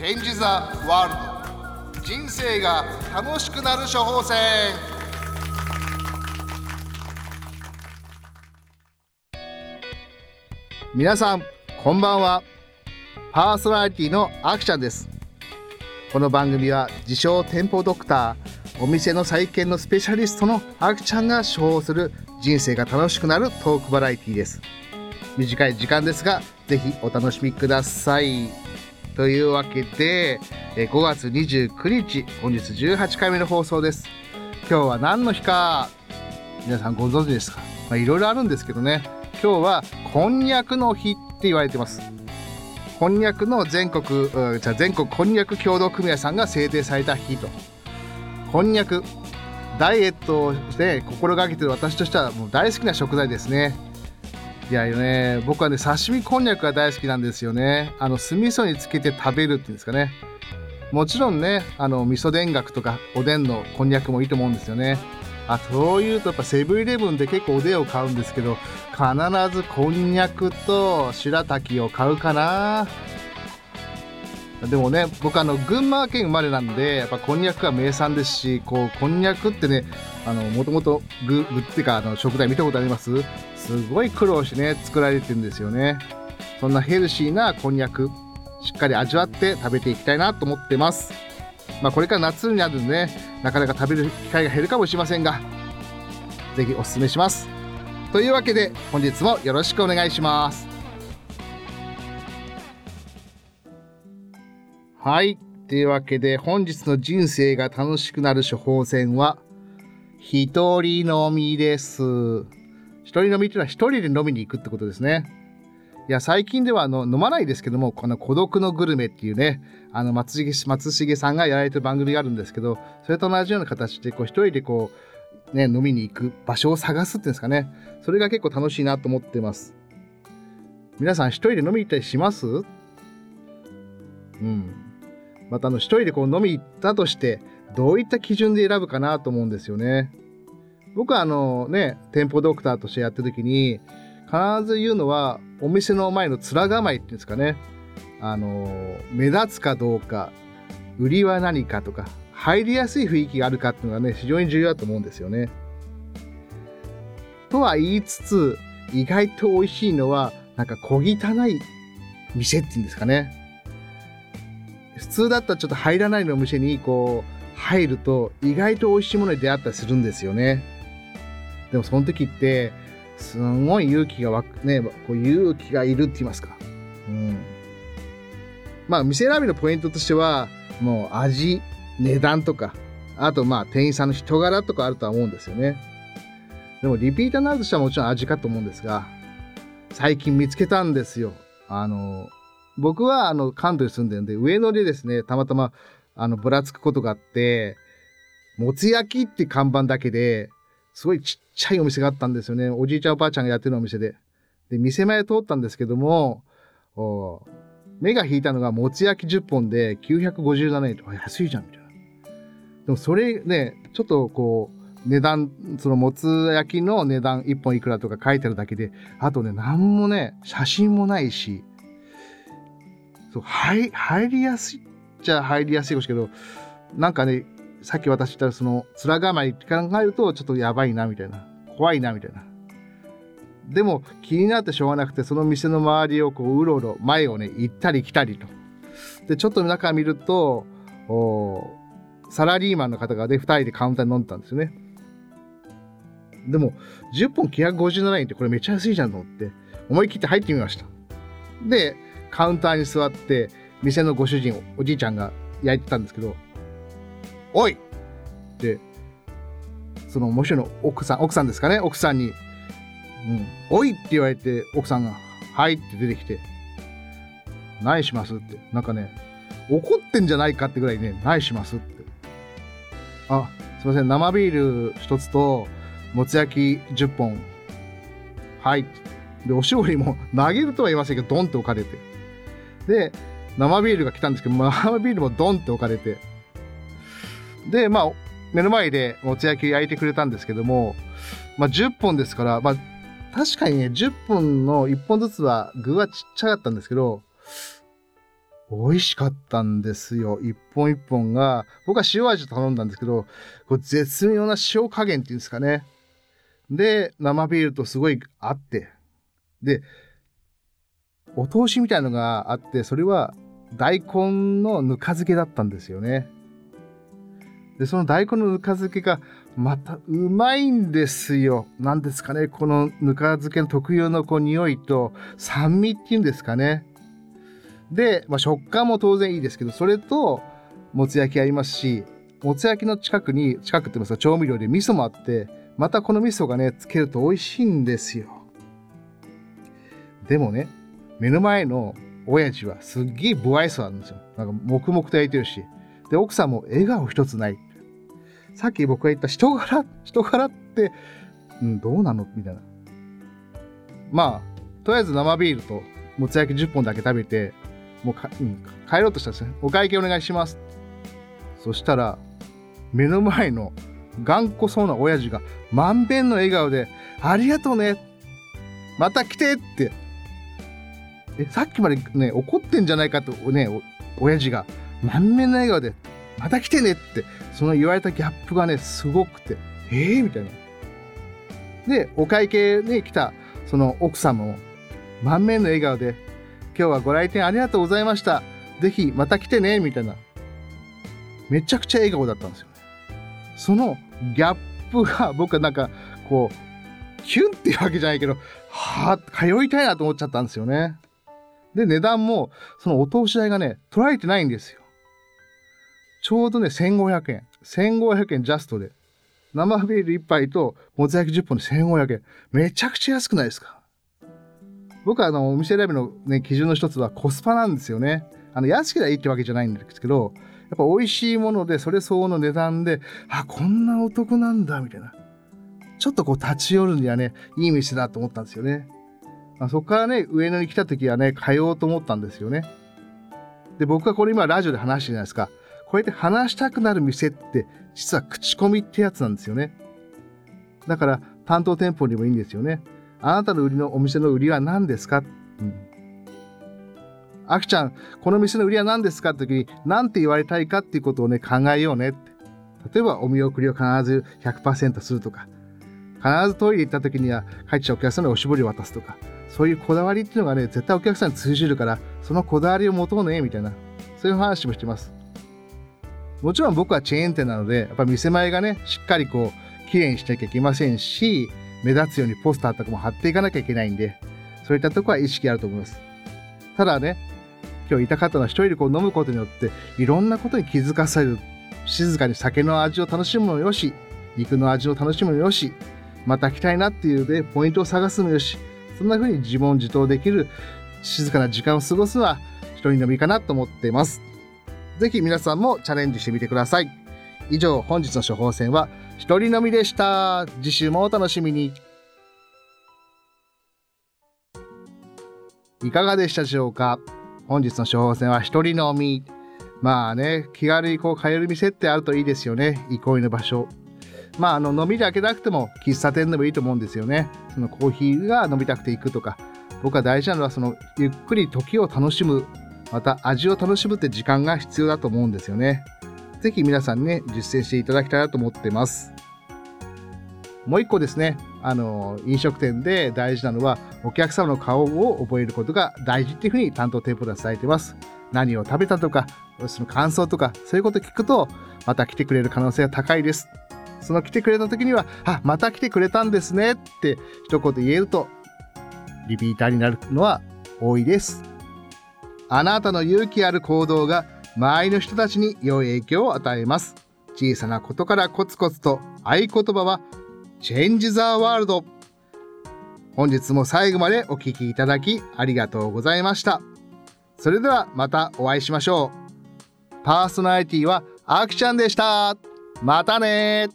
Change the World. 人生が楽しくなる処方箋。皆さんこんばんは。パーソナリティのアクちゃんです。この番組は自称店舗ドクターお店の再建のスペシャリストのアクちゃんが処方する人生が楽しくなるトークバラエティです。短い時間ですがぜひお楽しみください。というわけで5月29日本日18回目の放送です。今日は何の日か皆さんご存知ですか？まあ、いろいろあるんですけどね。今日はこんにゃくの日って言われてます。こんにゃくの全国じゃ全国こんにゃく協同組合さんが制定された日と。こんにゃくダイエットをして心がけてる私としてはもう大好きな食材ですね。いやね僕はね刺身こんにゃくが大好きなんですよね。あの酢味噌につけて食べるっていうんですかね。もちろんねあの味噌田楽とかおでんのこんにゃくもいいと思うんですよね。あそういうとやっぱセブンイレブンで結構おでんを買うんですけど必ずこんにゃくと白滝を買うかな。でもね僕あの群馬県生まれなんでやっぱこんにゃくが名産ですしこうこんにゃくってねあのもともと具具っていうかあの食材見たことあります？すごい苦労してね作られてるんですよね。そんなヘルシーなこんにゃくしっかり味わって食べていきたいなと思ってます。まあこれから夏になるんでねなかなか食べる機会が減るかもしれませんが是非おすすめします。というわけで本日もよろしくお願いします。はい。というわけで本日の人生が楽しくなる処方箋は一人飲みです。一人飲みっていうのは一人で飲みに行くってことですね。いや最近ではあの飲まないですけどもこの孤独のグルメっていうねあの松重松重さんがやられてる番組があるんですけどそれと同じような形でこう一人でこうね飲みに行く場所を探すっていうんですかね。それが結構楽しいなと思ってます。皆さん一人で飲みに行ったりします？うん。またあの一人でこう飲み行ったとしてどういった基準で選ぶかなと思うんですよね僕はあのね店舗ドクターとしてやってる時に必ず言うのはお店の前の面構えっていうんですかねあの目立つかどうか売りは何かとか入りやすい雰囲気があるかっていうのがね非常に重要だと思うんですよね。とは言いつつ意外と美味しいのはなんか小汚い店っていうんですかね。普通だったらちょっと入らないのお店にこう入ると意外と美味しいものに出会ったりするんですよね。でもその時ってすごい勇気がわねこう勇気がいるって言いますか。うん。まあ店選びのポイントとしてはもう味値段とかあとまあ店員さんの人柄とかあるとは思うんですよね。でもリピーターになるとしてはもちろん味かと思うんですが最近見つけたんですよ。あの僕はあの関東に住んでるんで上野でですねたまたまあのぶらつくことがあってもつ焼きって看板だけですごいちっちゃいお店があったんですよね。おじいちゃんおばあちゃんがやってるお店で。で、店前通ったんですけども、目が引いたのがもつ焼き10本で957円と安いじゃんみたいな。でもそれね、ちょっとこう、値段、そのもつ焼きの値段1本いくらとか書いてあるだけで、あとね、なんもね、写真もないし、そう入入りやすいっちゃ入りやすいですけど、なんかね、さっき私言ったその面構えって考えるとちょっとやばいなみたいな。怖いなみたいな。でも気になってしょうがなくてその店の周りをこううろうろ前をね行ったり来たりと。でちょっと中見るとおサラリーマンの方がね2人でカウンターに飲んでたんですよね。でも10本957円ってこれめっちゃ安いじゃんと思って思い切って入ってみました。でカウンターに座って店のご主人おじいちゃんが焼いてたんですけどおいってそのもちろん奥さん奥さんですかね？奥さんに「うん、おい!」って言われて奥さんが「はい」って出てきて「何します?」ってなんかね怒ってんじゃないかってぐらいね「何します?」って「あすいません生ビール1つともつ焼き10本はい」でおしぼりも投げるとは言いませんけどドンって置かれてで生ビールが来たんですけど生ビールもドンって置かれてで、まあ、目の前でもつ焼き焼いてくれたんですけども、まあ、10本ですから、まあ、確かにね、10本の1本ずつは具はちっちゃかったんですけど、美味しかったんですよ。一本一本が、僕は塩味頼んだんですけど、これ絶妙な塩加減っていうんですかね。で、生ビールとすごい合って。で、お通しみたいなのがあって、それは大根のぬか漬けだったんですよね。で、その大根のぬか漬けがまたうまいんですよ。なんですかね、このぬか漬けの特有のこう匂いと酸味っていうんですかね。で、まあ、食感も当然いいですけど、それともつ焼きありますし、もつ焼きの近くに、近くって言いますか、調味料で味噌もあって、またこの味噌がね、つけると美味しいんですよ。でもね、目の前の親父はすっげえ不愛想なんですよ。なんか黙々と焼いてるし。で、奥さんも笑顔一つない。さっき僕が言った人柄、人柄って、うん、どうなの？みたいな。まあ、とりあえず生ビールともつ焼き10本だけ食べて、もうか、うん、帰ろうとしたんですね。お会計お願いします。そしたら、目の前の頑固そうな親父が満遍の笑顔で、ありがとうね。また来てって。え、さっきまでね、怒ってんじゃないかとね、お親父が満面の笑顔で、また来てねって、その言われたギャップがね、すごくて、えー、みたいな。で、お会計に来た、その奥さんも満面の笑顔で、今日はご来店ありがとうございました。ぜひまた来てね、みたいな。めちゃくちゃ笑顔だったんですよね。そのギャップが僕はなんかこう、キュンっていうわけじゃないけど、はあ、通いたいなと思っちゃったんですよね。で、値段も、そのお通し代がね、取られてないんですよ。ちょうどね、1500円。1500円ジャストで。生ビール1杯ともつ焼き10本で1500円。めちゃくちゃ安くないですか？僕はあのお店選びの、ね、基準の一つはコスパなんですよね。あの安ければいいってわけじゃないんですけど、やっぱ美味しいものでそれ相応の値段で、あ、こんなお得なんだ、みたいな。ちょっとこう立ち寄るにはね、いい店だと思ったんですよね。まあ、そこからね、上野に来た時はね、通おうと思ったんですよね。で、僕はこれ今ラジオで話してるじゃないですか。こうやって話したくなる店って、実は口コミってやつなんですよね。だから担当店舗にもいいんですよね。あなたの売りのお店の売りは何ですか、うん、あきちゃん、この店の売りは何ですかって時に、何て言われたいかっていうことをね、考えようねって。例えば、お見送りを必ず100%するとか、必ずトイレ行った時には、帰ってきたお客さんにおしぼりを渡すとか、そういうこだわりっていうのがね、絶対お客さんに通じるから、そのこだわりを持とうね、みたいな、そういう話もしてます。もちろん僕はチェーン店なので、やっぱ店前がね、しっかりこう、綺麗にしなきゃいけませんし、目立つようにポスターとかも貼っていかなきゃいけないんで、そういったとこは意識あると思います。ただね、今日いた方の一人でこう飲むことによって、いろんなことに気づかされる。静かに酒の味を楽しむのよし、肉の味を楽しむのよし、また来たいなっていうで、ポイントを探すのよし、そんな風に自問自答できる静かな時間を過ごすのは一人飲みかなと思っています。ぜひ皆さんもチャレンジしてみてください。以上、本日の処方箋は一人飲みでした。次週もお楽しみに。いかがでしたでしょうか？本日の処方箋は一人飲み。まあね、気軽にこう買える店ってあるといいですよね。憩いの場所。まあ、あの飲みだけなくても喫茶店でもいいと思うんですよね。そのコーヒーが飲みたくて行くとか。僕は大事なのはそのゆっくり時を楽しむ、また味を楽しむって時間が必要だと思うんですよね。ぜひ皆さんね、実践していただきたいなと思ってます。もう一個ですね、あの、飲食店で大事なのは、お客様の顔を覚えることが大事っていうふうに担当店舗で伝えてます。何を食べたとか、その感想とか、そういうこと聞くと、また来てくれる可能性が高いです。その来てくれた時には、あ、また来てくれたんですねって一言言えると、リピーターになるのは多いです。あなたの勇気ある行動が周りの人たちに良い影響を与えます。小さなことからコツコツと合言葉は Change the World 本日も最後までお聴きいただきありがとうございました。それではまたお会いしましょう。パーソナリティはアクちゃんでした。またね